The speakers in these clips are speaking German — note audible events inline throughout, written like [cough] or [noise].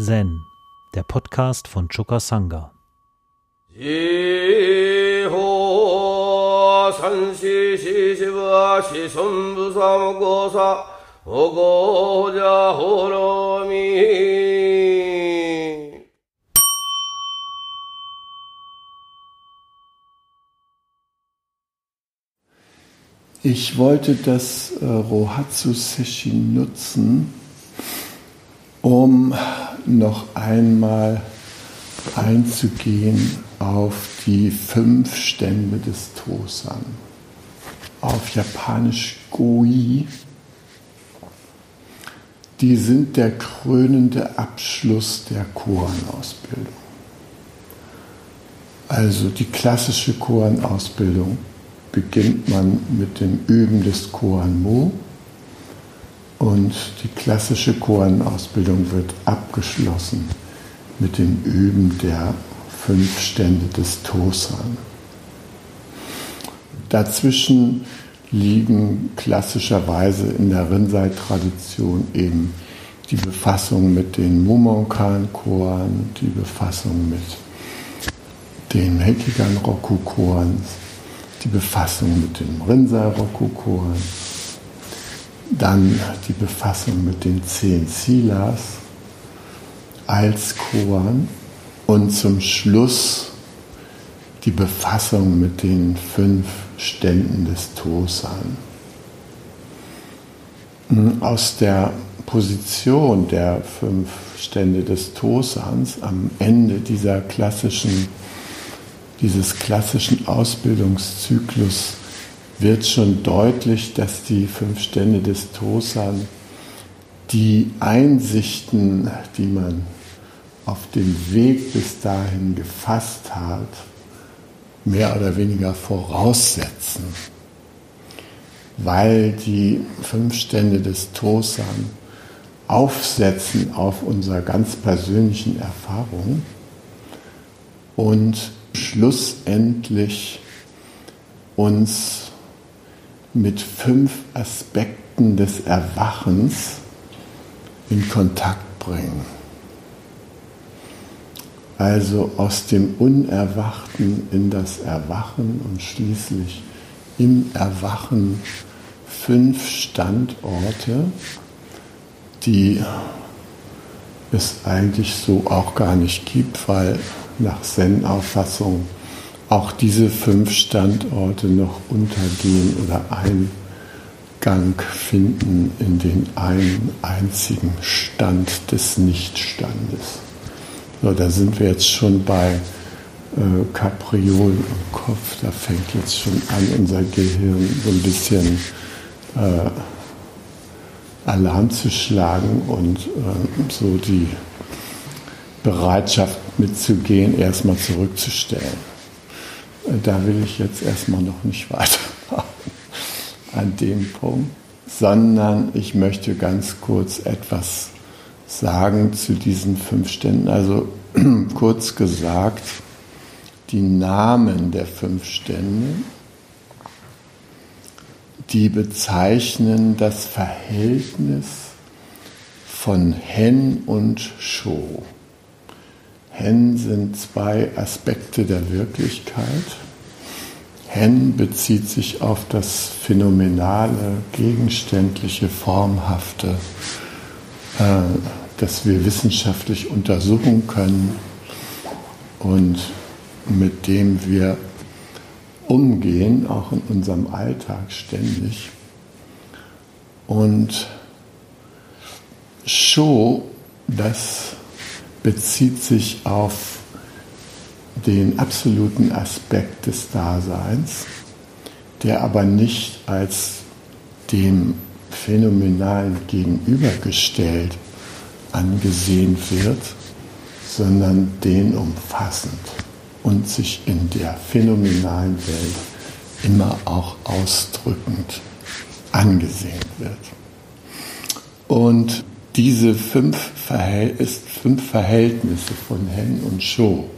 Zen, der Podcast von Choka Sangha. Ich wollte das äh, Rohatsu Session nutzen, um noch einmal einzugehen auf die fünf Stände des Tosan. Auf Japanisch Goi. Die sind der krönende Abschluss der Koan-Ausbildung. Also die klassische Koan-Ausbildung beginnt man mit dem Üben des Koan Mo und die klassische Koan-Ausbildung wird abgeschlossen mit dem Üben der fünf Stände des Tosan. Dazwischen liegen klassischerweise in der Rinzai-Tradition eben die Befassung mit den Mumonkan-Koan, die Befassung mit den Hekigan-Roku-Koans, die Befassung mit dem Rinzai-Roku-Koan, dann die Befassung mit den zehn Silas als Koan und zum Schluss die Befassung mit den fünf Ständen des Tosan. Aus der Position der fünf Stände des Tosans am Ende dieser klassischen, dieses klassischen Ausbildungszyklus wird schon deutlich, dass die fünf Stände des Tosan die Einsichten, die man auf dem Weg bis dahin gefasst hat, mehr oder weniger voraussetzen, weil die fünf Stände des Tosan aufsetzen auf unserer ganz persönlichen Erfahrung und schlussendlich uns mit fünf Aspekten des Erwachens in Kontakt bringen. Also aus dem Unerwachten in das Erwachen und schließlich im Erwachen fünf Standorte, die es eigentlich so auch gar nicht gibt, weil nach Zen-Auffassung auch diese fünf Standorte noch untergehen oder Eingang finden in den einen einzigen Stand des Nichtstandes. So, da sind wir jetzt schon bei äh, Kapriolen im Kopf. Da fängt jetzt schon an, unser Gehirn so ein bisschen äh, Alarm zu schlagen und äh, so die Bereitschaft mitzugehen erstmal zurückzustellen da will ich jetzt erstmal noch nicht weitermachen [laughs] an dem Punkt, sondern ich möchte ganz kurz etwas sagen zu diesen fünf Ständen. Also [clears throat] kurz gesagt, die Namen der fünf Stände, die bezeichnen das Verhältnis von Hen und Sho. Hen sind zwei Aspekte der Wirklichkeit. Hen bezieht sich auf das phänomenale, gegenständliche, formhafte, äh, das wir wissenschaftlich untersuchen können und mit dem wir umgehen, auch in unserem Alltag ständig. Und Sho, das bezieht sich auf den absoluten Aspekt des Daseins, der aber nicht als dem Phänomenalen gegenübergestellt angesehen wird, sondern den umfassend und sich in der phänomenalen Welt immer auch ausdrückend angesehen wird. Und diese fünf, Verhält fünf Verhältnisse von Hen und Sho,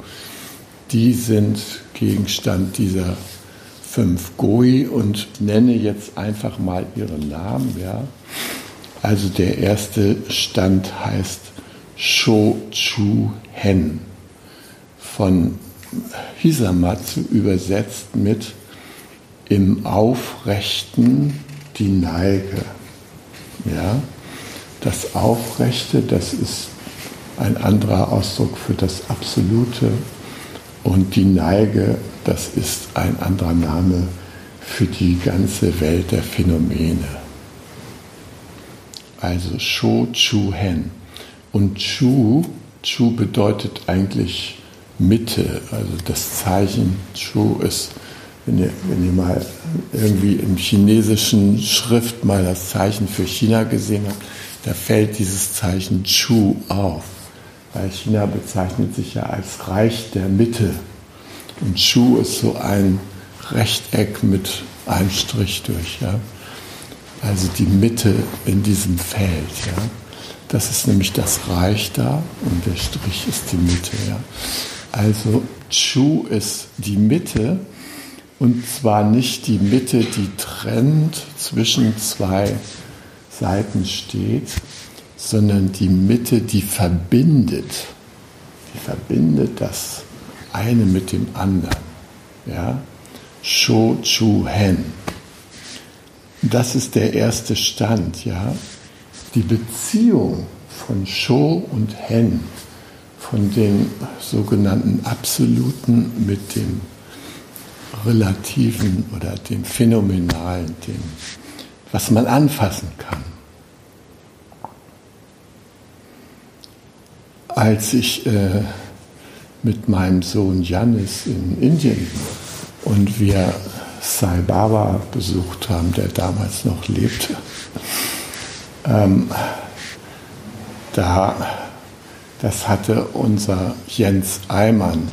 die sind Gegenstand dieser fünf Goi und nenne jetzt einfach mal ihre Namen. Ja. Also der erste Stand heißt Sho Chu Hen von Hisamatsu übersetzt mit im Aufrechten die Neige. Ja, das Aufrechte, das ist ein anderer Ausdruck für das Absolute und die Neige, das ist ein anderer Name für die ganze Welt der Phänomene. Also Sho Chu Hen. Und Chu, Chu bedeutet eigentlich Mitte, also das Zeichen Chu ist, wenn ihr, wenn ihr mal irgendwie im chinesischen Schrift mal das Zeichen für China gesehen habt, da fällt dieses Zeichen Chu auf, weil China bezeichnet sich ja als Reich der Mitte. Und Chu ist so ein Rechteck mit einem Strich durch. Ja? Also die Mitte in diesem Feld. Ja? Das ist nämlich das Reich da und der Strich ist die Mitte. Ja? Also Chu ist die Mitte und zwar nicht die Mitte, die trennt zwischen zwei Seiten steht, sondern die Mitte, die verbindet. Die verbindet das eine mit dem anderen. Ja? Sho Chu Hen. Das ist der erste Stand, ja. Die Beziehung von Sho und Hen, von den sogenannten Absoluten mit dem Relativen oder dem Phänomenalen, dem, was man anfassen kann. Als ich äh, mit meinem Sohn Janis in Indien und wir Sai Baba besucht haben, der damals noch lebte, ähm, da, das hatte unser Jens Eimann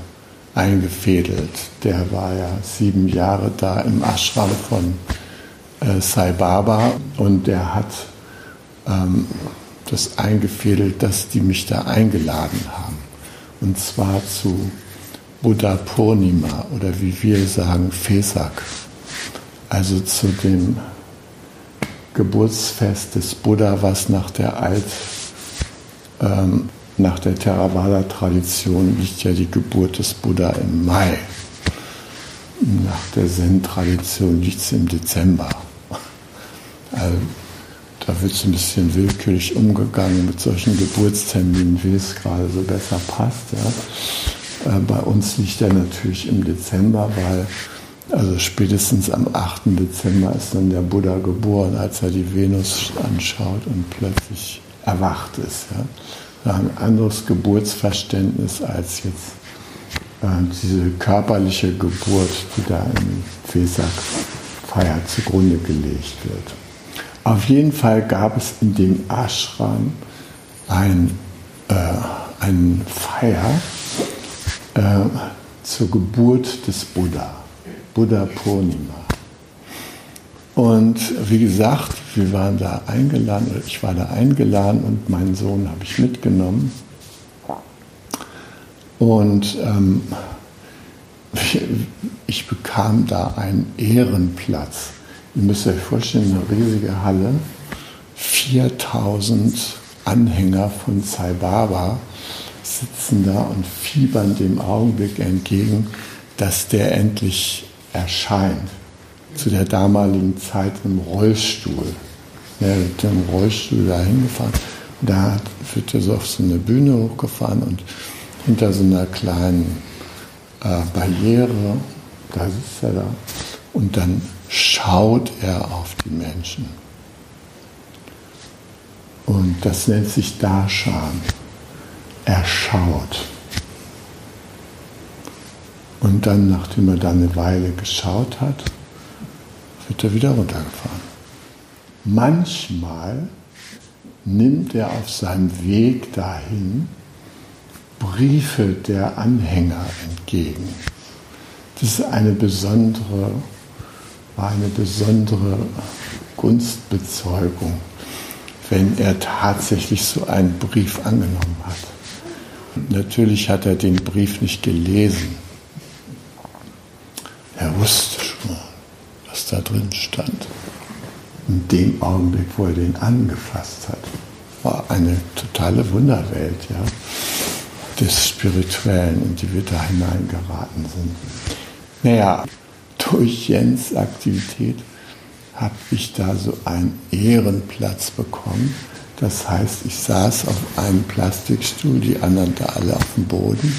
eingefädelt. Der war ja sieben Jahre da im Ashram von äh, Sai Baba und der hat ähm, das eingefädelt, dass die mich da eingeladen haben. Und zwar zu Buddha Purnima oder wie wir sagen Vesak, also zu dem Geburtsfest des Buddha, was nach der Alt, ähm, nach der Theravada-Tradition liegt ja die Geburt des Buddha im Mai. Nach der Zen-Tradition liegt es im Dezember. Also, da wird es ein bisschen willkürlich umgegangen mit solchen Geburtsterminen, wie es gerade so besser passt. Ja. Äh, bei uns liegt er natürlich im Dezember, weil also spätestens am 8. Dezember ist dann der Buddha geboren, als er die Venus anschaut und plötzlich erwacht ist. Ja. Ein anderes Geburtsverständnis als jetzt äh, diese körperliche Geburt, die da im Vesak-Feier zugrunde gelegt wird. Auf jeden Fall gab es in dem Ashram ein, äh, eine Feier, äh, zur Geburt des Buddha, Buddha Purnima. Und wie gesagt, wir waren da eingeladen, oder ich war da eingeladen und meinen Sohn habe ich mitgenommen. Und ähm, [laughs] ich bekam da einen Ehrenplatz. Ihr müsst euch vorstellen, eine riesige Halle, 4000 Anhänger von Sai Baba sitzen da und fiebern dem Augenblick entgegen, dass der endlich erscheint. Zu der damaligen Zeit im Rollstuhl. Er mit dem Rollstuhl da hingefahren. Da wird er so auf so eine Bühne hochgefahren und hinter so einer kleinen äh, Barriere, da sitzt er da. Und dann schaut er auf die Menschen. Und das nennt sich Darshan erschaut. Und dann, nachdem er da eine Weile geschaut hat, wird er wieder runtergefahren. Manchmal nimmt er auf seinem Weg dahin Briefe der Anhänger entgegen. Das ist eine besondere, war eine besondere Gunstbezeugung, wenn er tatsächlich so einen Brief angenommen hat. Natürlich hat er den Brief nicht gelesen. Er wusste schon, was da drin stand. In dem Augenblick, wo er den angefasst hat, war eine totale Wunderwelt, ja, des Spirituellen, in die wir da hineingeraten sind. Naja, durch Jens Aktivität habe ich da so einen Ehrenplatz bekommen. Das heißt, ich saß auf einem Plastikstuhl, die anderen da alle auf dem Boden.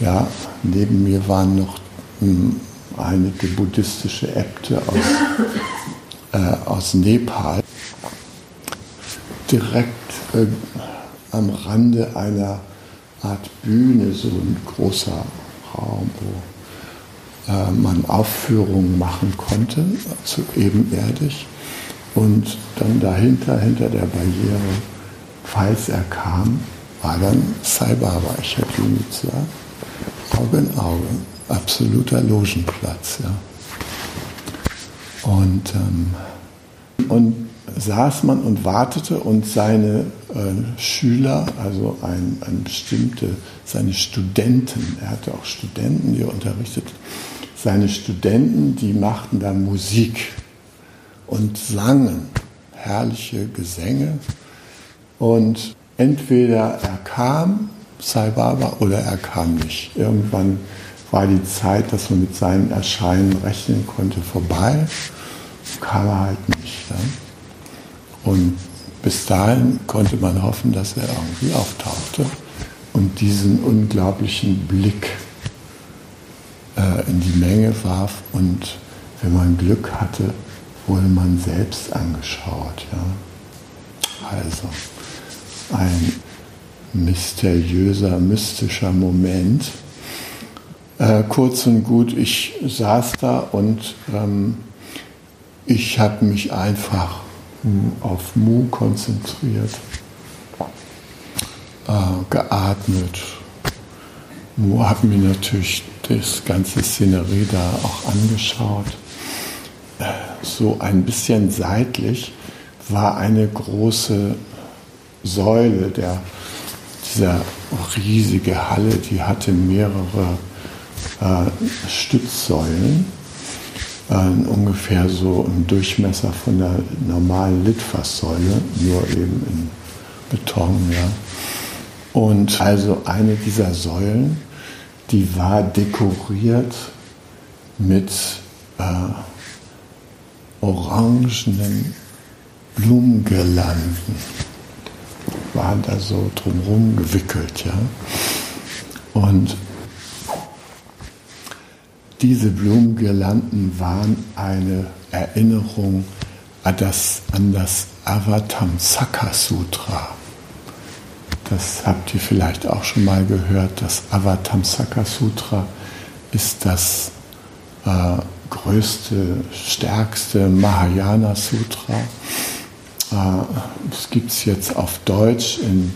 Ja, neben mir waren noch hm, einige buddhistische Äbte aus, äh, aus Nepal. Direkt äh, am Rande einer Art Bühne, so ein großer Raum, wo äh, man Aufführungen machen konnte, so ebenerdig. Und dann dahinter, hinter der Barriere, falls er kam, war dann Sai Baba. Ich habe ihm gesagt, Auge in Auge, absoluter Logenplatz. Ja. Und, ähm, und saß man und wartete und seine äh, Schüler, also ein, ein bestimmte, seine Studenten, er hatte auch Studenten, die er unterrichtet, seine Studenten, die machten da Musik und sangen herrliche Gesänge. Und entweder er kam, Sai Baba, oder er kam nicht. Irgendwann war die Zeit, dass man mit seinem Erscheinen rechnen konnte, vorbei. Kam er halt nicht. Ja? Und bis dahin konnte man hoffen, dass er irgendwie auftauchte und diesen unglaublichen Blick äh, in die Menge warf und wenn man Glück hatte, wurde man selbst angeschaut. Ja. Also ein mysteriöser, mystischer Moment. Äh, kurz und gut, ich saß da und ähm, ich habe mich einfach auf Mu konzentriert, äh, geatmet. Mu hat mir natürlich das ganze Szenerie da auch angeschaut so ein bisschen seitlich war eine große Säule, der, dieser riesige Halle, die hatte mehrere äh, Stützsäulen, äh, ungefähr so im Durchmesser von der normalen Litfaßsäule, nur eben in Beton. Ja. Und also eine dieser Säulen, die war dekoriert mit äh, orangenen Blumengirlanden waren da so drumherum gewickelt, ja. Und diese Blumengirlanden waren eine Erinnerung an das, an das Avatamsaka Sutra. Das habt ihr vielleicht auch schon mal gehört. Das Avatamsaka Sutra ist das äh, größte, stärkste Mahayana Sutra. Äh, das gibt es jetzt auf Deutsch in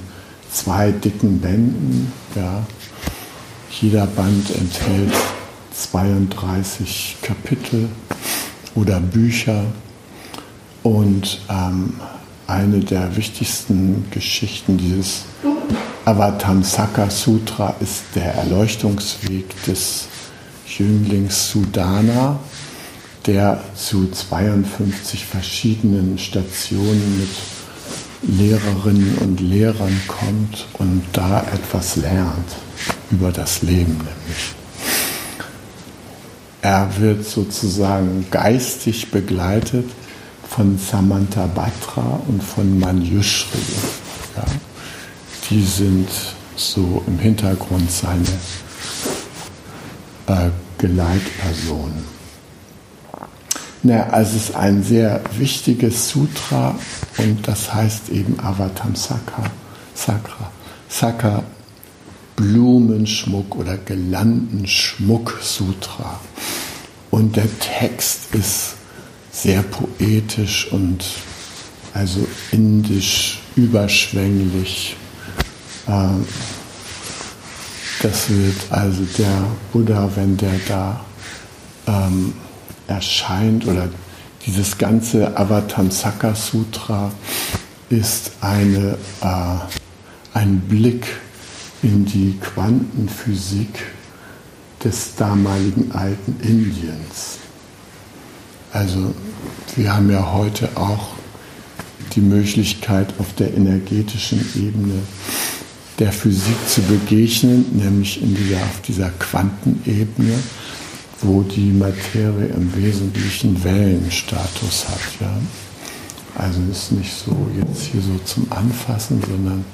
zwei dicken Bänden. Ja. Jeder Band enthält 32 Kapitel oder Bücher. Und ähm, eine der wichtigsten Geschichten dieses Avatamsaka Sutra ist der Erleuchtungsweg des Jünglings Sudana, der zu 52 verschiedenen Stationen mit Lehrerinnen und Lehrern kommt und da etwas lernt über das Leben nämlich. Er wird sozusagen geistig begleitet von Samantha Batra und von Manjushri. Ja. Die sind so im Hintergrund seine äh, Geleitpersonen. Na, also es ist ein sehr wichtiges Sutra und das heißt eben Avatamsaka, Sakra, Saka, Blumenschmuck oder Gelandenschmuck Sutra. Und der Text ist sehr poetisch und also indisch überschwänglich. Äh, das wird also der Buddha, wenn der da ähm, erscheint oder dieses ganze Avatamsaka Sutra ist eine, äh, ein Blick in die Quantenphysik des damaligen alten Indiens. Also wir haben ja heute auch die Möglichkeit, auf der energetischen Ebene der Physik zu begegnen, nämlich in dieser, auf dieser Quantenebene, wo die Materie im Wesentlichen Wellenstatus hat. Ja? Also ist nicht so jetzt hier so zum Anfassen, sondern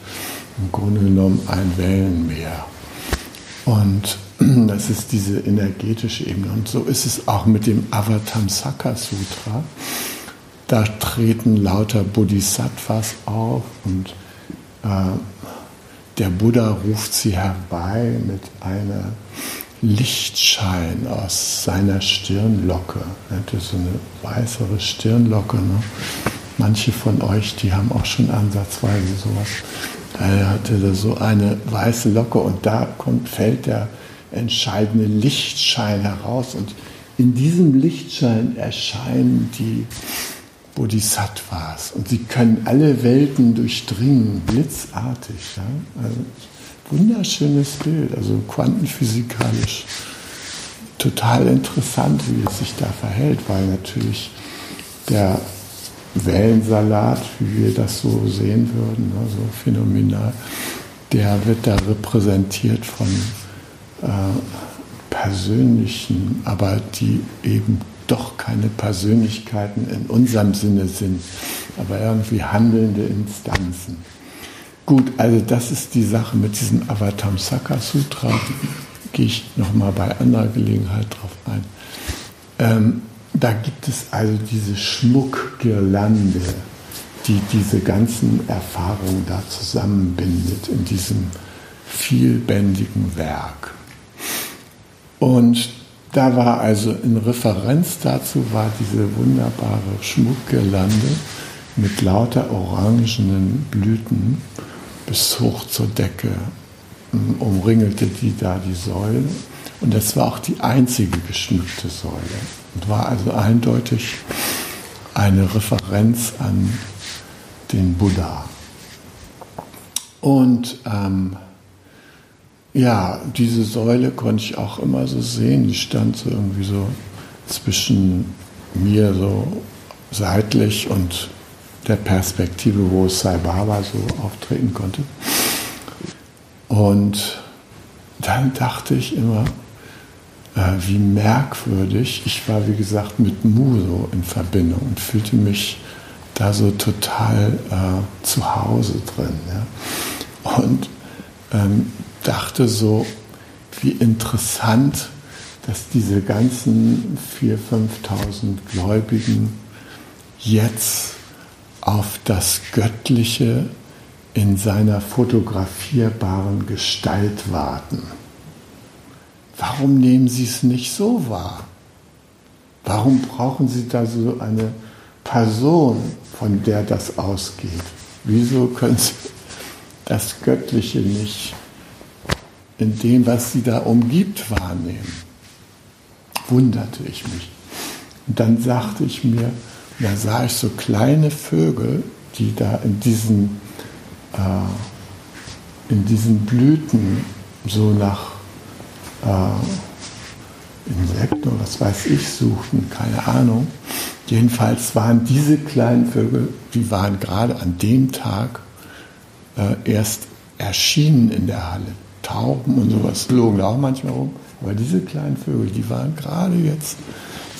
im Grunde genommen ein Wellenmeer. Und [clears throat] das ist diese energetische Ebene. Und so ist es auch mit dem Avatamsaka Sutra. Da treten lauter Bodhisattvas auf und äh, der Buddha ruft sie herbei mit einer Lichtschein aus seiner Stirnlocke. Das ist so eine weißere Stirnlocke. Ne? Manche von euch, die haben auch schon ansatzweise sowas. Er hatte da so eine weiße Locke und da kommt, fällt der entscheidende Lichtschein heraus. Und in diesem Lichtschein erscheinen die Bodhisattvas. Und sie können alle Welten durchdringen, blitzartig. Ja? Also, wunderschönes Bild, also quantenphysikalisch total interessant, wie es sich da verhält, weil natürlich der Wellensalat, wie wir das so sehen würden, ne, so phänomenal, der wird da repräsentiert von äh, persönlichen, aber die eben doch keine Persönlichkeiten in unserem Sinne sind, aber irgendwie handelnde Instanzen. Gut, also das ist die Sache mit diesem Avatamsaka Sutra. Gehe ich nochmal bei anderer Gelegenheit drauf ein. Ähm, da gibt es also diese Schmuckgirlande, die diese ganzen Erfahrungen da zusammenbindet in diesem vielbändigen Werk. Und da war also in Referenz dazu war diese wunderbare Schmuckgirlande mit lauter orangenen Blüten bis hoch zur Decke ähm, umringelte die da die Säule. Und das war auch die einzige geschmückte Säule. Und war also eindeutig eine Referenz an den Buddha. Und ähm, ja, diese Säule konnte ich auch immer so sehen. Die stand so irgendwie so zwischen mir so seitlich und der Perspektive, wo Sai Baba so auftreten konnte. Und dann dachte ich immer, wie merkwürdig, ich war wie gesagt mit Mu so in Verbindung und fühlte mich da so total äh, zu Hause drin. Ja? Und ähm, dachte so, wie interessant, dass diese ganzen 4.000, 5.000 Gläubigen jetzt auf das Göttliche in seiner fotografierbaren Gestalt warten. Warum nehmen Sie es nicht so wahr? Warum brauchen Sie da so eine Person, von der das ausgeht? Wieso können Sie das Göttliche nicht in dem, was Sie da umgibt, wahrnehmen? Wunderte ich mich. Und dann sagte ich mir, da sah ich so kleine Vögel, die da in diesen, äh, in diesen Blüten so nach äh, Insekten oder was weiß ich suchten, keine Ahnung. Jedenfalls waren diese kleinen Vögel, die waren gerade an dem Tag äh, erst erschienen in der Halle. Tauben und sowas flogen da auch manchmal rum. Aber diese kleinen Vögel, die waren gerade jetzt,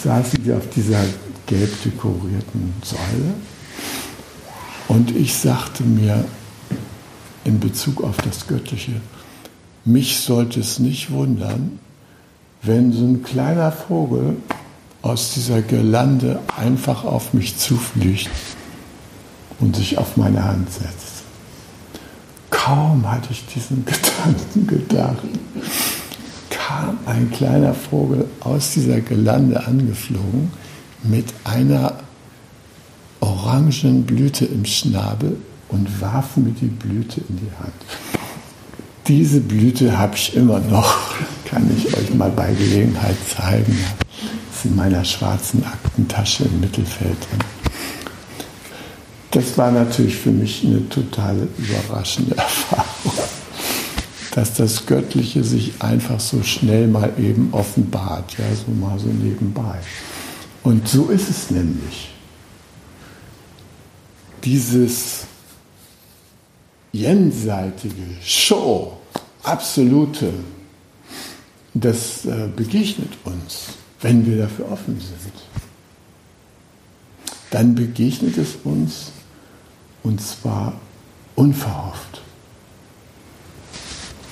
saßen sie auf dieser gelb dekorierten Säule. Und ich sagte mir in Bezug auf das Göttliche, mich sollte es nicht wundern, wenn so ein kleiner Vogel aus dieser Girlande einfach auf mich zufliegt und sich auf meine Hand setzt. Kaum hatte ich diesen [laughs] Gedanken gedacht, kam ein kleiner Vogel aus dieser Girlande angeflogen mit einer orangen Blüte im Schnabel und warf mir die Blüte in die Hand. Diese Blüte habe ich immer noch, kann ich euch mal bei Gelegenheit zeigen. Das ist in meiner schwarzen Aktentasche im Mittelfeld. Das war natürlich für mich eine totale überraschende Erfahrung, dass das Göttliche sich einfach so schnell mal eben offenbart, ja, so mal so nebenbei. Und so ist es nämlich. dieses jenseitige, Show, absolute, das äh, begegnet uns, wenn wir dafür offen sind. Dann begegnet es uns und zwar unverhofft.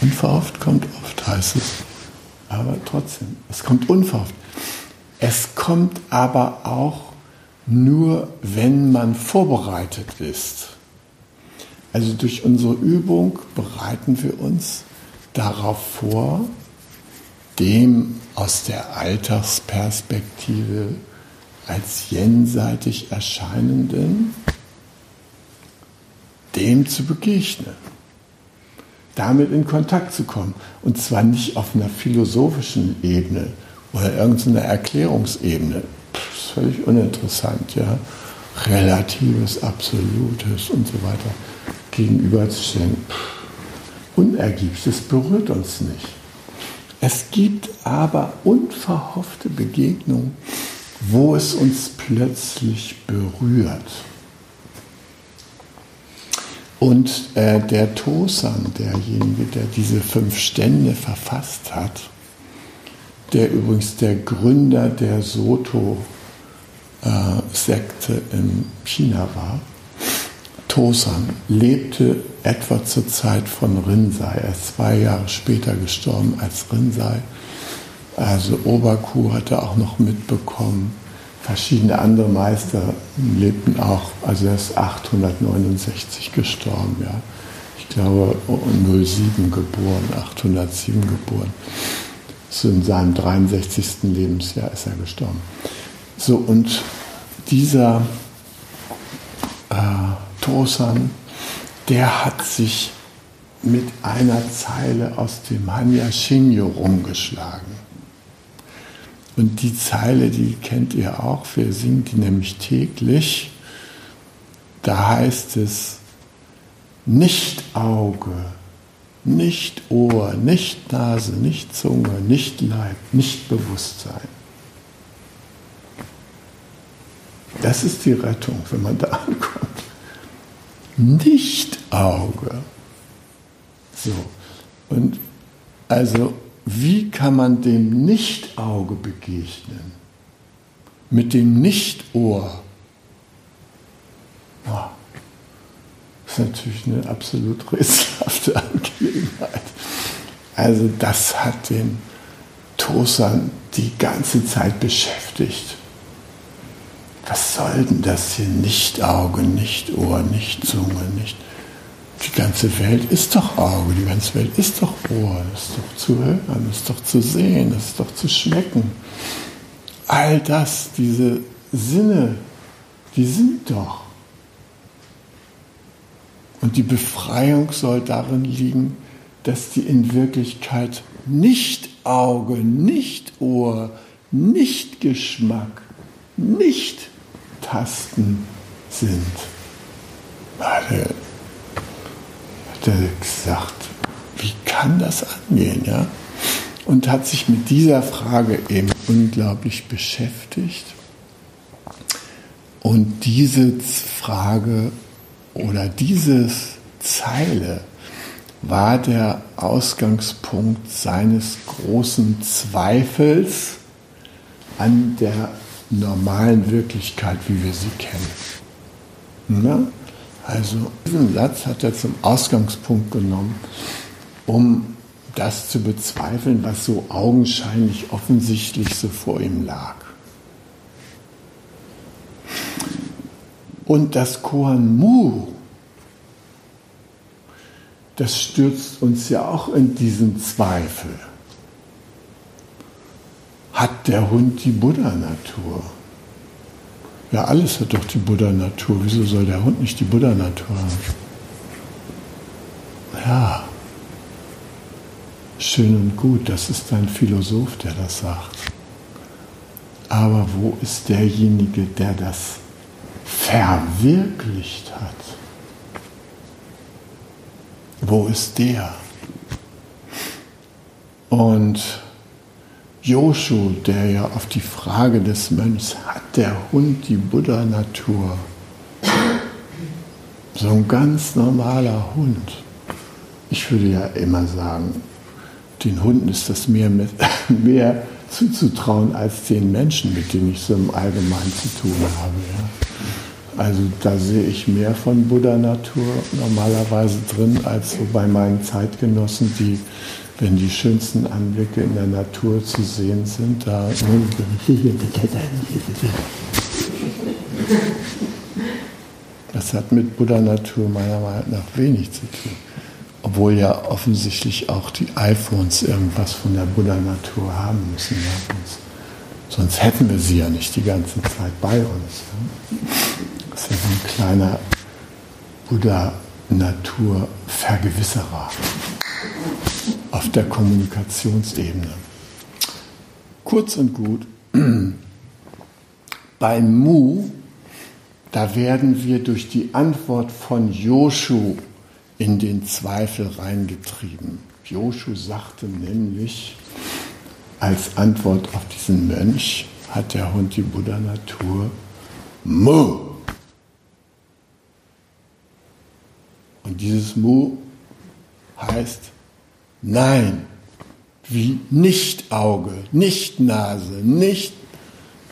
Unverhofft kommt oft, heißt es, aber trotzdem, es kommt unverhofft. Es kommt aber auch nur, wenn man vorbereitet ist. Also durch unsere Übung bereiten wir uns darauf vor, dem aus der Alltagsperspektive als jenseitig erscheinenden, dem zu begegnen, damit in Kontakt zu kommen. Und zwar nicht auf einer philosophischen Ebene oder irgendeiner Erklärungsebene. Das ist völlig uninteressant, ja. Relatives, Absolutes und so weiter gegenüberzustellen. Unergiebig, das berührt uns nicht. Es gibt aber unverhoffte Begegnungen, wo es uns plötzlich berührt. Und äh, der Tosan, derjenige, der diese fünf Stände verfasst hat, der übrigens der Gründer der Soto-Sekte äh, in China war, Tosan, lebte etwa zur Zeit von Rinzai. Er ist zwei Jahre später gestorben als Rinzai. Also Oberkuh hat er auch noch mitbekommen. Verschiedene andere Meister lebten auch, also er ist 869 gestorben, ja. Ich glaube 07 geboren, 807 geboren. So in seinem 63. Lebensjahr ist er gestorben. So, und dieser Tosan, der hat sich mit einer Zeile aus dem Hanya Shinyo rumgeschlagen. Und die Zeile, die kennt ihr auch, wir singen die nämlich täglich. Da heißt es, nicht Auge, nicht Ohr, nicht Nase, nicht Zunge, nicht Leib, nicht Bewusstsein. Das ist die Rettung, wenn man da ankommt. Nicht Auge. So. Und also wie kann man dem Nicht-Auge begegnen? Mit dem Nicht-Ohr? Oh, das ist natürlich eine absolut rätselhafte [laughs] Angelegenheit. Also das hat den Tosan die ganze Zeit beschäftigt. Was soll denn das hier? Nicht Auge, nicht Ohr, nicht Zunge, nicht... Die ganze Welt ist doch Auge, die ganze Welt ist doch Ohr, ist doch zu hören, ist doch zu sehen, ist doch zu schmecken. All das, diese Sinne, die sind doch. Und die Befreiung soll darin liegen, dass die in Wirklichkeit nicht Auge, nicht Ohr, nicht Geschmack, nicht Tasten sind. Warte, hat er gesagt, wie kann das angehen? Ja? Und hat sich mit dieser Frage eben unglaublich beschäftigt. Und diese Frage oder diese Zeile war der Ausgangspunkt seines großen Zweifels an der normalen Wirklichkeit, wie wir sie kennen. Na? Also diesen Satz hat er zum Ausgangspunkt genommen, um das zu bezweifeln, was so augenscheinlich offensichtlich so vor ihm lag. Und das Koan Mu, das stürzt uns ja auch in diesen Zweifel. Hat der Hund die Buddha-Natur? Ja, alles hat doch die Buddha-Natur. Wieso soll der Hund nicht die Buddha-Natur haben? Ja, schön und gut, das ist ein Philosoph, der das sagt. Aber wo ist derjenige, der das verwirklicht hat? Wo ist der? Und Joshu, der ja auf die Frage des Mönchs, hat der Hund die Buddha-Natur? So ein ganz normaler Hund. Ich würde ja immer sagen, den Hunden ist das mehr, mit, [laughs] mehr zuzutrauen als den Menschen, mit denen ich so im Allgemeinen zu tun habe. Ja. Also da sehe ich mehr von Buddha-Natur normalerweise drin, als so bei meinen Zeitgenossen, die, wenn die schönsten Anblicke in der Natur zu sehen sind, da [laughs] das hat mit Buddha-Natur meiner Meinung nach wenig zu tun. Obwohl ja offensichtlich auch die iPhones irgendwas von der Buddha-Natur haben müssen. Sonst hätten wir sie ja nicht die ganze Zeit bei uns. Das ist ja so ein kleiner Buddha-Natur-Vergewisserer auf der Kommunikationsebene. Kurz und gut, [clears throat] bei Mu, da werden wir durch die Antwort von Joshu in den Zweifel reingetrieben. Joshu sagte nämlich als Antwort auf diesen Mönch, hat der Hund die Buddha-Natur Mu. Und dieses Mu heißt Nein, wie nicht Auge, nicht Nase, nicht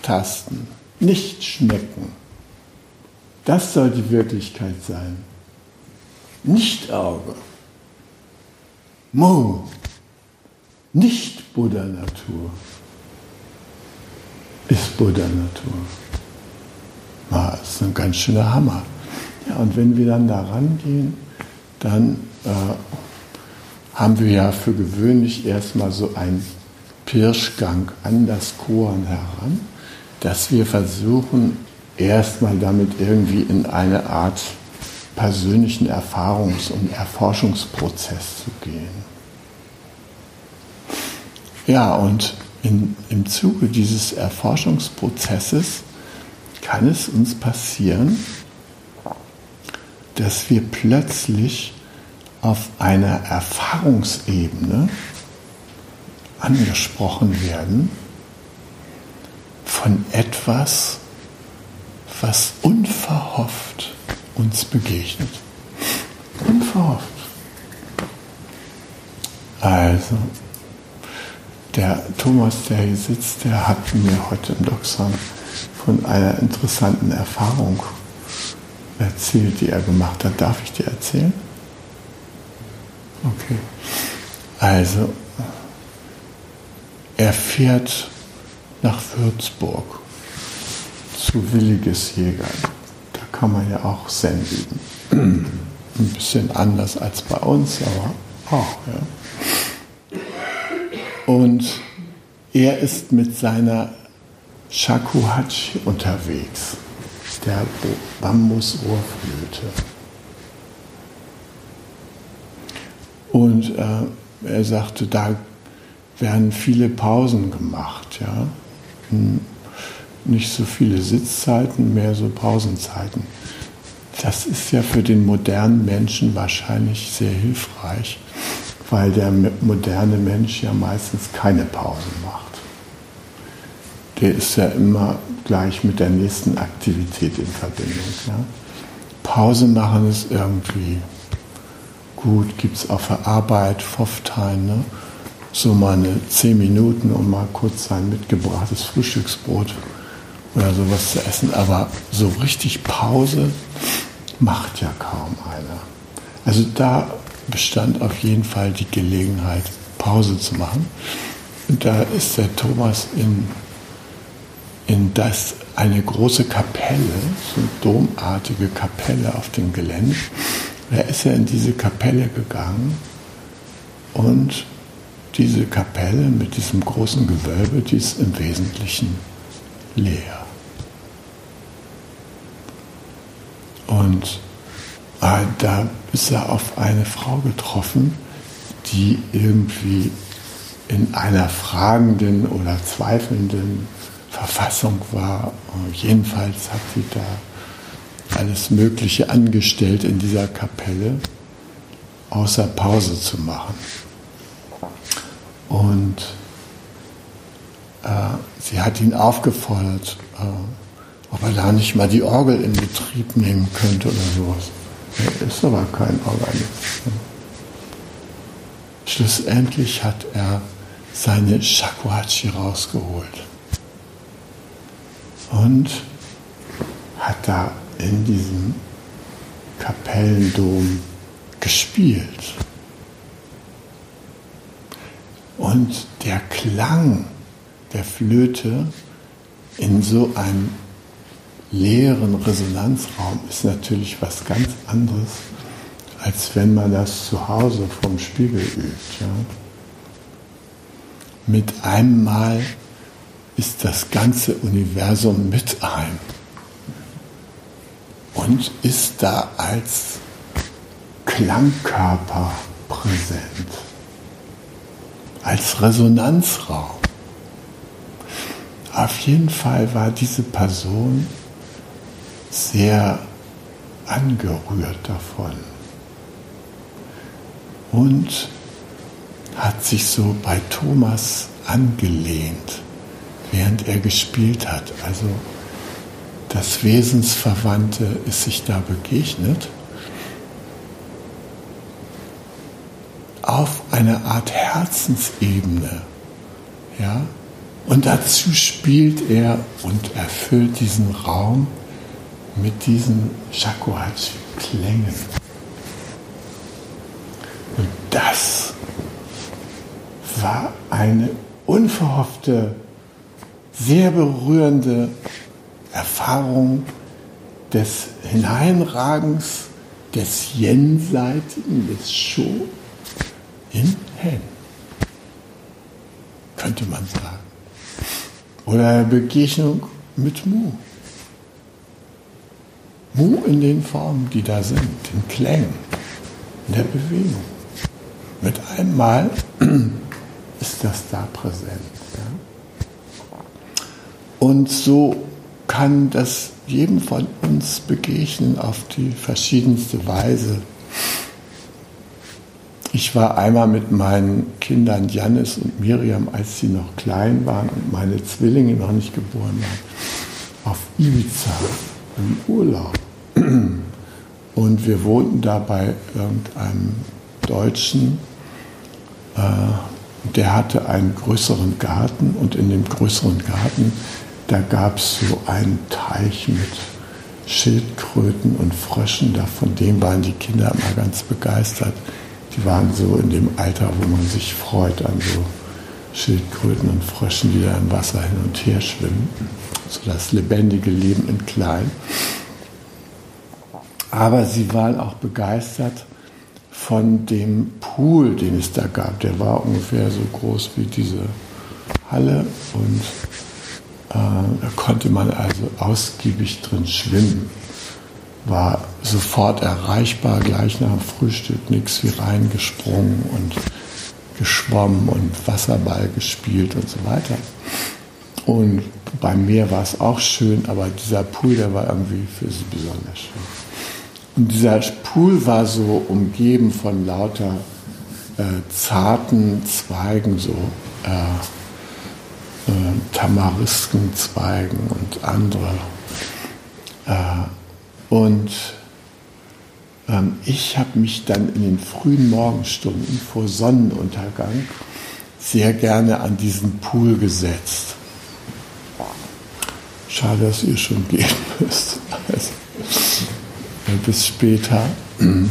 Tasten, nicht schmecken. Das soll die Wirklichkeit sein nicht Auge. Mo, nicht Buddha-Natur, ist Buddha-Natur. Das ist ein ganz schöner Hammer. Ja, und wenn wir dann da rangehen, dann äh, haben wir ja für gewöhnlich erstmal so einen Pirschgang an das Koan heran, dass wir versuchen, erstmal damit irgendwie in eine Art persönlichen Erfahrungs- und Erforschungsprozess zu gehen. Ja, und in, im Zuge dieses Erforschungsprozesses kann es uns passieren, dass wir plötzlich auf einer Erfahrungsebene angesprochen werden von etwas, was unverhofft uns begegnet. Unverhofft. Also, der Thomas, der hier sitzt, der hat mir heute im Doxan von einer interessanten Erfahrung erzählt, die er gemacht hat. Darf ich dir erzählen? Okay. Also, er fährt nach Würzburg zu Williges Jägern kann man ja auch Zen üben. Ein bisschen anders als bei uns, aber auch. Ja. Und er ist mit seiner Shakuhachi unterwegs, der Bambusohrflöte. Und äh, er sagte, da werden viele Pausen gemacht, ja. Hm nicht so viele Sitzzeiten, mehr so Pausenzeiten. Das ist ja für den modernen Menschen wahrscheinlich sehr hilfreich, weil der moderne Mensch ja meistens keine Pausen macht. Der ist ja immer gleich mit der nächsten Aktivität in Verbindung. Ja? Pause machen ist irgendwie gut, gibt es auf der Arbeit, Pfofftein, ne? so mal eine zehn Minuten und mal kurz sein mitgebrachtes Frühstücksbrot oder sowas zu essen, aber so richtig Pause macht ja kaum einer. Also da bestand auf jeden Fall die Gelegenheit, Pause zu machen. Und da ist der Thomas in, in das eine große Kapelle, so eine domartige Kapelle auf dem Gelände. Da ist er in diese Kapelle gegangen und diese Kapelle mit diesem großen Gewölbe, die ist im Wesentlichen leer. Und äh, da ist er auf eine Frau getroffen, die irgendwie in einer fragenden oder zweifelnden Verfassung war. Jedenfalls hat sie da alles Mögliche angestellt in dieser Kapelle, außer Pause zu machen. Und äh, sie hat ihn aufgefordert, äh, ob er da nicht mal die Orgel in Betrieb nehmen könnte oder sowas. Er ist aber kein Organist. Schlussendlich hat er seine Shakuhachi rausgeholt und hat da in diesem Kapellendom gespielt. Und der Klang der Flöte in so einem leeren Resonanzraum ist natürlich was ganz anderes, als wenn man das zu Hause vom Spiegel übt. Ja. Mit einem Mal ist das ganze Universum mit einem und ist da als Klangkörper präsent, als Resonanzraum. Auf jeden Fall war diese Person sehr angerührt davon und hat sich so bei Thomas angelehnt, während er gespielt hat. Also das Wesensverwandte ist sich da begegnet. Auf eine Art Herzensebene. Ja? Und dazu spielt er und erfüllt diesen Raum mit diesen Shakuhachi-Klängen. Und das war eine unverhoffte, sehr berührende Erfahrung des Hineinragens, des Jenseitigen, des Sho in Hen, könnte man sagen. Oder Begegnung mit Mu. Mu in den Formen, die da sind, den Klängen, in der Bewegung. Mit einmal [clears throat] ist das da präsent. Ja? Und so kann das jedem von uns begegnen auf die verschiedenste Weise. Ich war einmal mit meinen Kindern Janis und Miriam, als sie noch klein waren und meine Zwillinge noch nicht geboren waren, auf Ibiza im Urlaub. Und wir wohnten da bei irgendeinem Deutschen, äh, der hatte einen größeren Garten und in dem größeren Garten, da gab es so einen Teich mit Schildkröten und Fröschen, da von dem waren die Kinder immer ganz begeistert. Die waren so in dem Alter, wo man sich freut an so Schildkröten und Fröschen, die da im Wasser hin und her schwimmen. So das lebendige Leben in klein. Aber sie waren auch begeistert von dem Pool, den es da gab. Der war ungefähr so groß wie diese Halle und da konnte man also ausgiebig drin schwimmen. War sofort erreichbar, gleich nach dem Frühstück nichts wie reingesprungen und geschwommen und Wasserball gespielt und so weiter. Und beim Meer war es auch schön, aber dieser Pool, der war irgendwie für sie besonders schön. Und dieser Pool war so umgeben von lauter äh, zarten Zweigen, so äh, äh, Tamariskenzweigen und andere. Äh, und ähm, ich habe mich dann in den frühen Morgenstunden vor Sonnenuntergang sehr gerne an diesen Pool gesetzt. Schade, dass ihr schon gehen [laughs] müsst. Also, bis später. [clears throat] Die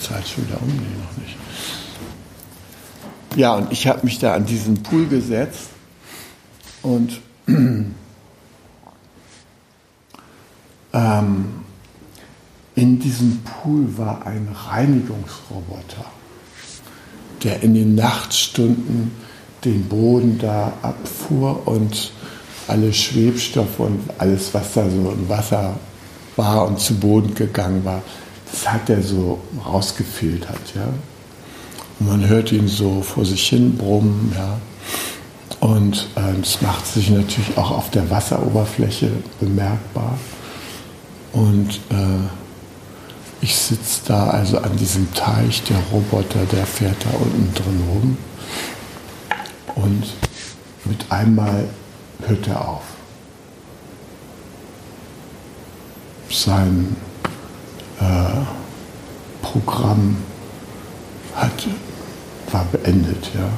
Zeit schon wieder um, nicht. Ja, und ich habe mich da an diesen Pool gesetzt und [clears throat] ähm, in diesem Pool war ein Reinigungsroboter, der in den Nachtstunden den Boden da abfuhr und alle Schwebstoffe und alles, was da so im Wasser war und zu Boden gegangen war, das hat er so rausgefiltert, ja. Und man hört ihn so vor sich hin brummen, ja. Und äh, das macht sich natürlich auch auf der Wasseroberfläche bemerkbar. Und äh, ich sitze da also an diesem Teich, der Roboter, der fährt da unten drin rum. Und mit einmal hört er auf. sein, äh, Programm hat, war beendet. Ja.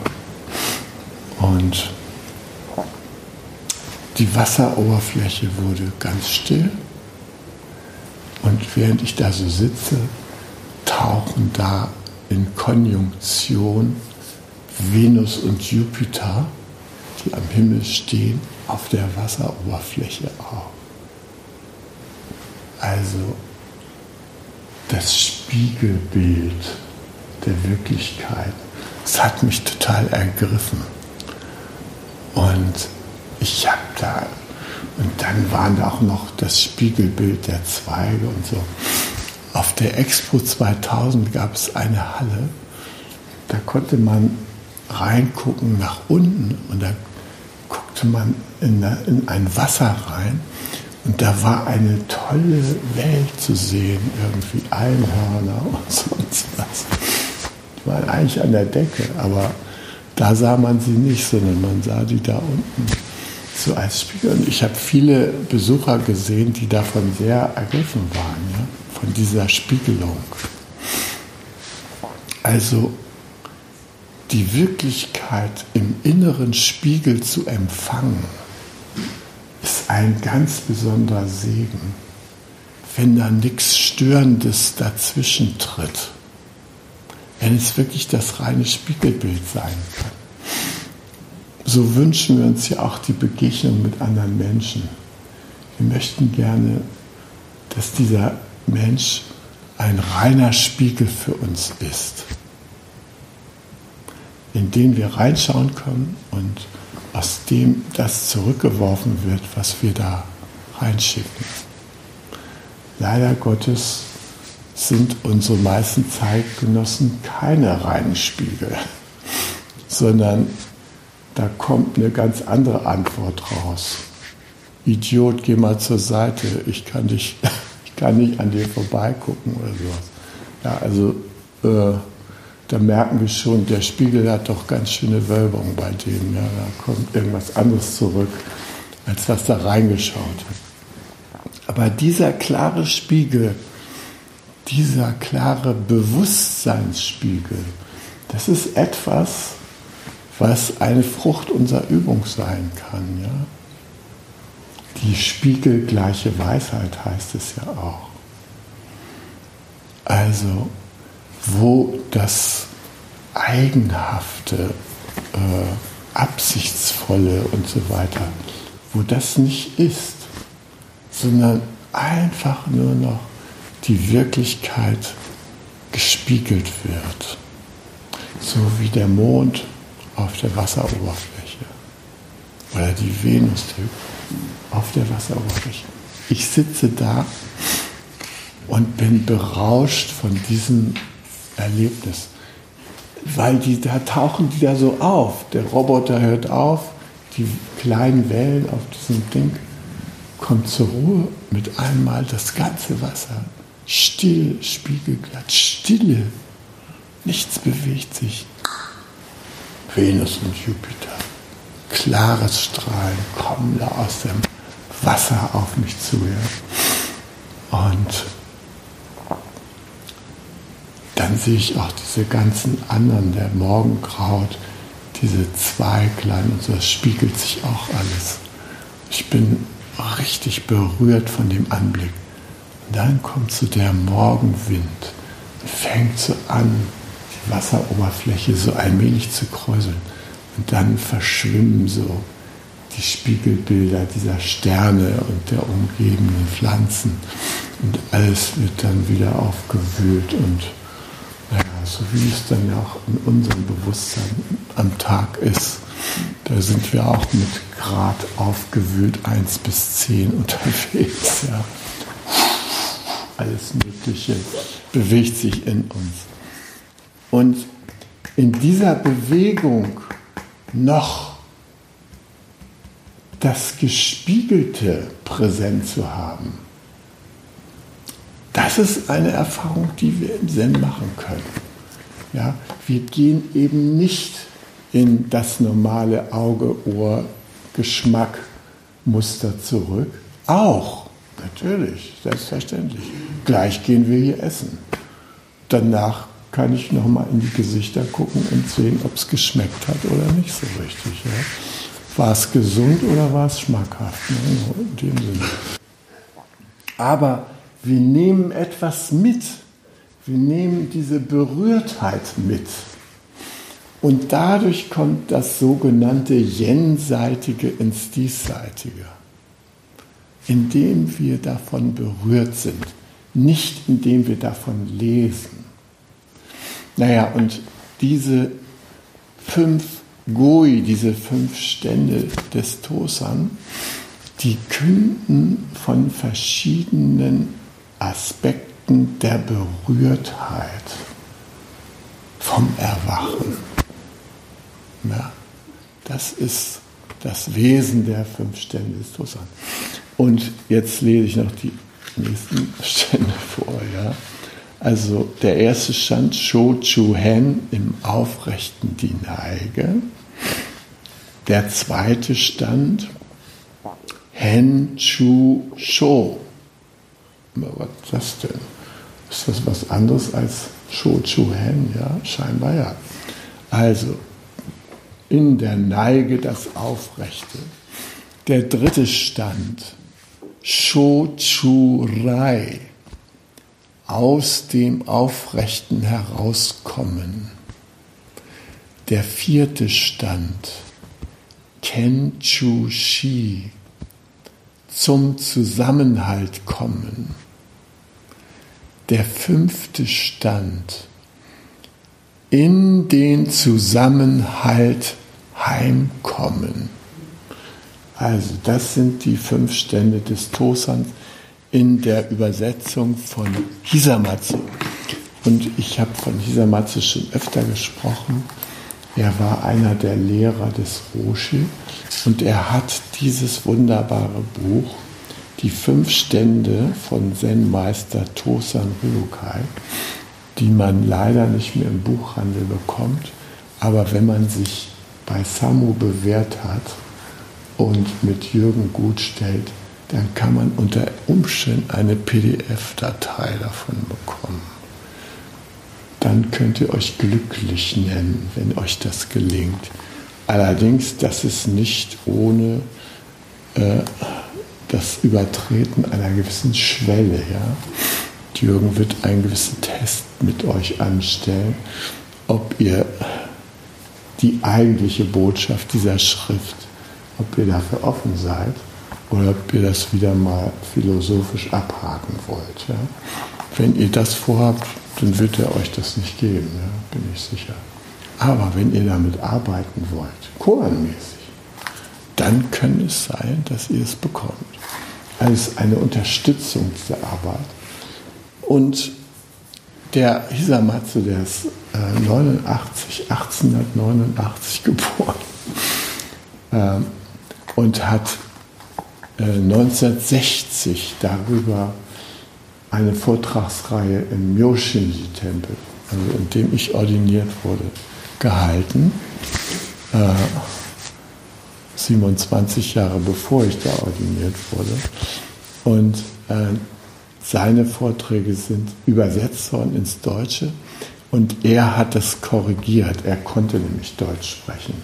Und die Wasseroberfläche wurde ganz still. Und während ich da so sitze, tauchen da in Konjunktion Venus und Jupiter, die am Himmel stehen, auf der Wasseroberfläche auf. Also das Spiegelbild der Wirklichkeit, das hat mich total ergriffen. Und ich habe da, und dann waren da auch noch das Spiegelbild der Zweige und so. Auf der Expo 2000 gab es eine Halle, da konnte man reingucken nach unten und da guckte man in, in ein Wasser rein und da war eine tolle Welt zu sehen, irgendwie Einhörner und [laughs] sonst was. Waren eigentlich an der Decke, aber da sah man sie nicht, sondern man sah die da unten so als Spiegel. Und ich habe viele Besucher gesehen, die davon sehr ergriffen waren, ja, von dieser Spiegelung. Also die Wirklichkeit im inneren Spiegel zu empfangen, ist ein ganz besonderer Segen, wenn da nichts Störendes dazwischen tritt, wenn es wirklich das reine Spiegelbild sein kann so wünschen wir uns ja auch die Begegnung mit anderen Menschen. Wir möchten gerne, dass dieser Mensch ein reiner Spiegel für uns ist, in den wir reinschauen können und aus dem das zurückgeworfen wird, was wir da reinschicken. Leider Gottes sind unsere meisten Zeitgenossen keine reinen Spiegel, sondern da kommt eine ganz andere Antwort raus. Idiot, geh mal zur Seite, ich kann, dich, [laughs] ich kann nicht an dir vorbeigucken oder sowas. Ja, also äh, da merken wir schon, der Spiegel hat doch ganz schöne Wölbung bei dem. Ja, da kommt irgendwas anderes zurück, als was da reingeschaut hat. Aber dieser klare Spiegel, dieser klare Bewusstseinsspiegel, das ist etwas, was eine Frucht unserer Übung sein kann. Ja? Die spiegelgleiche Weisheit heißt es ja auch. Also, wo das Eigenhafte, äh, Absichtsvolle und so weiter, wo das nicht ist, sondern einfach nur noch die Wirklichkeit gespiegelt wird. So wie der Mond auf der Wasseroberfläche. Oder die Venus auf der Wasseroberfläche. Ich sitze da und bin berauscht von diesem Erlebnis. Weil die, da tauchen die da so auf. Der Roboter hört auf, die kleinen Wellen auf diesem Ding kommt zur Ruhe mit einmal das ganze Wasser. Still, spiegelglatt, Stille. Nichts bewegt sich. Venus und Jupiter. Klares Strahlen kommen da aus dem Wasser auf mich zu. Ja. Und dann sehe ich auch diese ganzen anderen, der Morgenkraut, diese Zweiglein und so, das spiegelt sich auch alles. Ich bin richtig berührt von dem Anblick. Dann kommt so der Morgenwind und fängt so an, Wasseroberfläche so allmählich zu kräuseln. Und dann verschwimmen so die Spiegelbilder dieser Sterne und der umgebenden Pflanzen. Und alles wird dann wieder aufgewühlt und naja, so wie es dann ja auch in unserem Bewusstsein am Tag ist. Da sind wir auch mit Grad aufgewühlt 1 bis 10 unterwegs. Ja. Alles Mögliche bewegt sich in uns. Und in dieser Bewegung noch das Gespiegelte präsent zu haben, das ist eine Erfahrung, die wir im Zen machen können. Ja, wir gehen eben nicht in das normale Auge, Ohr, Geschmack, Muster zurück. Auch, Natürlich, selbstverständlich. Gleich gehen wir hier essen. Danach kann ich nochmal in die Gesichter gucken und sehen, ob es geschmeckt hat oder nicht so richtig. Ja. War es gesund oder war es schmackhaft? Ne? In dem Sinne. Aber wir nehmen etwas mit. Wir nehmen diese Berührtheit mit. Und dadurch kommt das sogenannte Jenseitige ins Diesseitige, indem wir davon berührt sind, nicht indem wir davon lesen. Naja, und diese fünf Goi, diese fünf Stände des Tosan, die künden von verschiedenen Aspekten der Berührtheit vom Erwachen. Ja, das ist das Wesen der fünf Stände des Tosan. Und jetzt lese ich noch die nächsten Stände vor. Ja. Also der erste Stand, Sho Chu Hen im Aufrechten die Neige. Der zweite Stand, Hen Chu Sho. Was ist das denn? Ist das was anderes als Sho Chu Hen? Ja, scheinbar ja. Also in der Neige das Aufrechte. Der dritte Stand, Shochurai, aus dem Aufrechten herauskommen. Der vierte Stand, Kenchushi, zum Zusammenhalt kommen. Der fünfte Stand, in den Zusammenhalt heimkommen. Also das sind die fünf Stände des Tosans in der Übersetzung von Hisamatsu. Und ich habe von Hisamatsu schon öfter gesprochen. Er war einer der Lehrer des Roshi und er hat dieses wunderbare Buch, die fünf Stände von Zen-Meister Tosan Ryukai, die man leider nicht mehr im Buchhandel bekommt, aber wenn man sich bei Samu bewährt hat und mit Jürgen gut stellt, dann kann man unter Umständen eine PDF-Datei davon bekommen. Dann könnt ihr euch glücklich nennen, wenn euch das gelingt. Allerdings, das ist nicht ohne äh, das Übertreten einer gewissen Schwelle. Ja? Jürgen wird einen gewissen Test mit euch anstellen, ob ihr die eigentliche Botschaft dieser Schrift, ob ihr dafür offen seid oder ob ihr das wieder mal philosophisch abhaken wollt. Ja? Wenn ihr das vorhabt, dann wird er euch das nicht geben, ja? bin ich sicher. Aber wenn ihr damit arbeiten wollt, koranmäßig, dann kann es sein, dass ihr es bekommt. Als eine Unterstützung dieser Arbeit. Und der Hisamatsu, der ist äh, 89, 1889 [laughs] geboren äh, und hat äh, 1960 darüber eine Vortragsreihe im Myoshinji-Tempel, also in dem ich ordiniert wurde, gehalten. 27 äh, Jahre bevor ich da ordiniert wurde. Und äh, seine Vorträge sind übersetzt worden ins Deutsche und er hat das korrigiert. Er konnte nämlich Deutsch sprechen.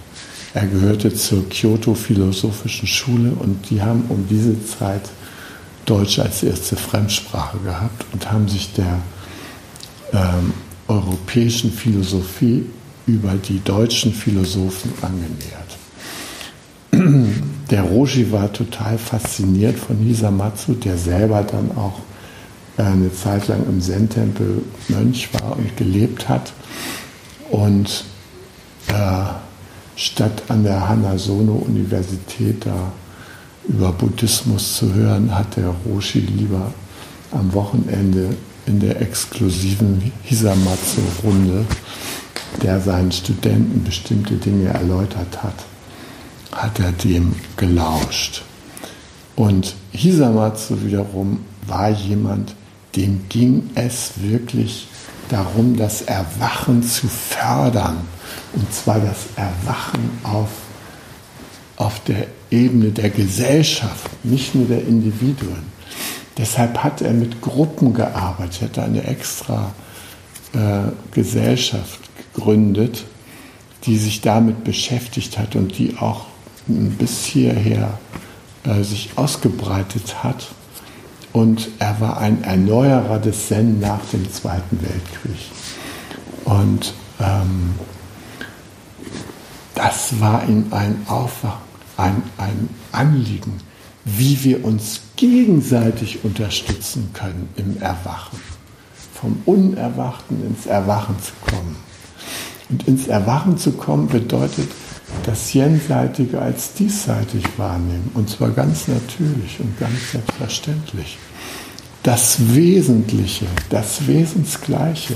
Er gehörte zur Kyoto Philosophischen Schule und die haben um diese Zeit Deutsch als erste Fremdsprache gehabt und haben sich der ähm, europäischen Philosophie über die deutschen Philosophen angenähert. Der Roshi war total fasziniert von Hisamatsu, der selber dann auch eine Zeit lang im Zen-Tempel Mönch war und gelebt hat. Und äh, statt an der Hanasono-Universität da über Buddhismus zu hören, hat der Roshi lieber am Wochenende in der exklusiven Hisamatsu-Runde, der seinen Studenten bestimmte Dinge erläutert hat, hat er dem gelauscht. Und Hisamatsu wiederum war jemand, dem ging es wirklich darum, das Erwachen zu fördern. Und zwar das Erwachen auf, auf der Ebene der Gesellschaft, nicht nur der Individuen. Deshalb hat er mit Gruppen gearbeitet, hat eine extra äh, Gesellschaft gegründet, die sich damit beschäftigt hat und die auch bis hierher äh, sich ausgebreitet hat. Und er war ein Erneuerer des Zen nach dem Zweiten Weltkrieg. Und ähm, das war ihm ein, Aufwach, ein, ein Anliegen, wie wir uns gegenseitig unterstützen können im Erwachen. Vom Unerwachten ins Erwachen zu kommen. Und ins Erwachen zu kommen bedeutet, das Jenseitige als diesseitig wahrnehmen. Und zwar ganz natürlich und ganz selbstverständlich. Das Wesentliche, das Wesensgleiche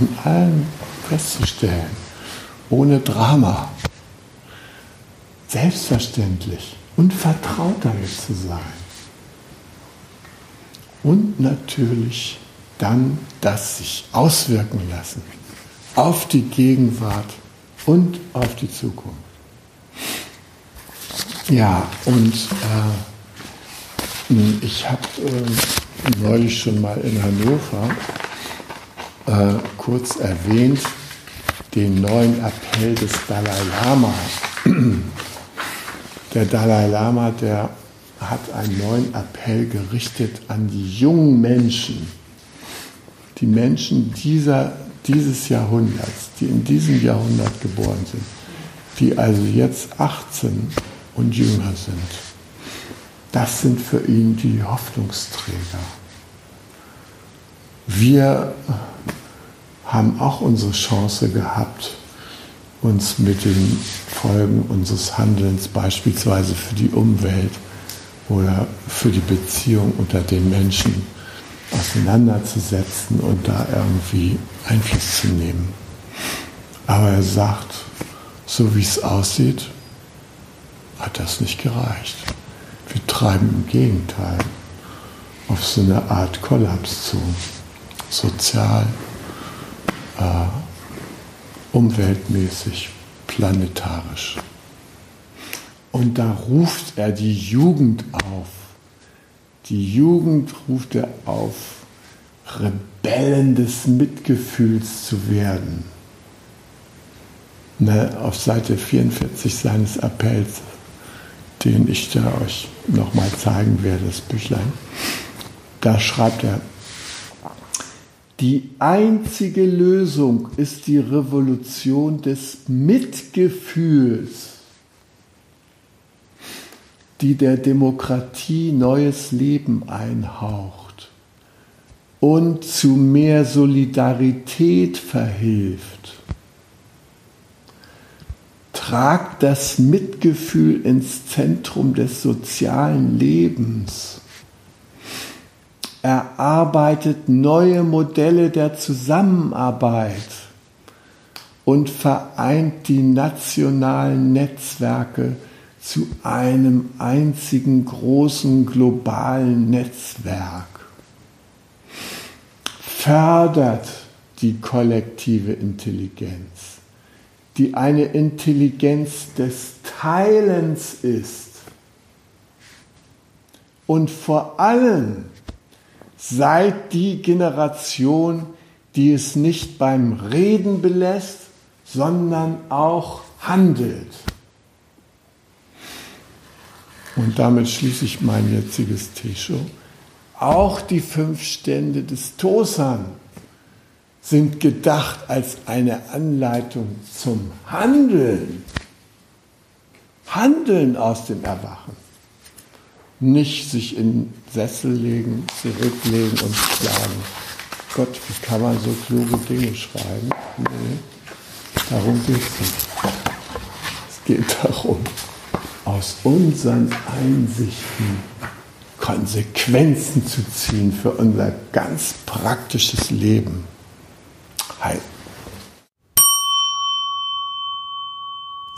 in allen festzustellen, ohne Drama. Selbstverständlich und vertraut damit zu sein. Und natürlich dann das sich auswirken lassen auf die Gegenwart und auf die Zukunft. Ja, und äh, ich habe äh, neulich schon mal in Hannover äh, kurz erwähnt den neuen Appell des Dalai Lama. Der Dalai Lama, der hat einen neuen Appell gerichtet an die jungen Menschen, die Menschen dieser dieses Jahrhunderts, die in diesem Jahrhundert geboren sind, die also jetzt 18 und jünger sind, das sind für ihn die Hoffnungsträger. Wir haben auch unsere Chance gehabt, uns mit den Folgen unseres Handelns beispielsweise für die Umwelt oder für die Beziehung unter den Menschen auseinanderzusetzen und da irgendwie Einfluss zu nehmen. Aber er sagt, so wie es aussieht, hat das nicht gereicht. Wir treiben im Gegenteil auf so eine Art Kollaps zu. Sozial, äh, umweltmäßig, planetarisch. Und da ruft er die Jugend auf die Jugend ruft er auf, Rebellen des Mitgefühls zu werden. Ne, auf Seite 44 seines Appells, den ich da euch nochmal zeigen werde, das Büchlein, da schreibt er, die einzige Lösung ist die Revolution des Mitgefühls die der Demokratie neues Leben einhaucht und zu mehr Solidarität verhilft. Tragt das Mitgefühl ins Zentrum des sozialen Lebens. Erarbeitet neue Modelle der Zusammenarbeit und vereint die nationalen Netzwerke zu einem einzigen großen globalen Netzwerk, fördert die kollektive Intelligenz, die eine Intelligenz des Teilens ist. Und vor allem seid die Generation, die es nicht beim Reden belässt, sondern auch handelt. Und damit schließe ich mein jetziges T-Show. Auch die fünf Stände des Tosan sind gedacht als eine Anleitung zum Handeln. Handeln aus dem Erwachen. Nicht sich in Sessel legen, zurücklegen und sagen, Gott, wie kann man so kluge Dinge schreiben? Nee, darum geht es nicht. Es geht darum, aus unseren Einsichten Konsequenzen zu ziehen für unser ganz praktisches Leben. Hi.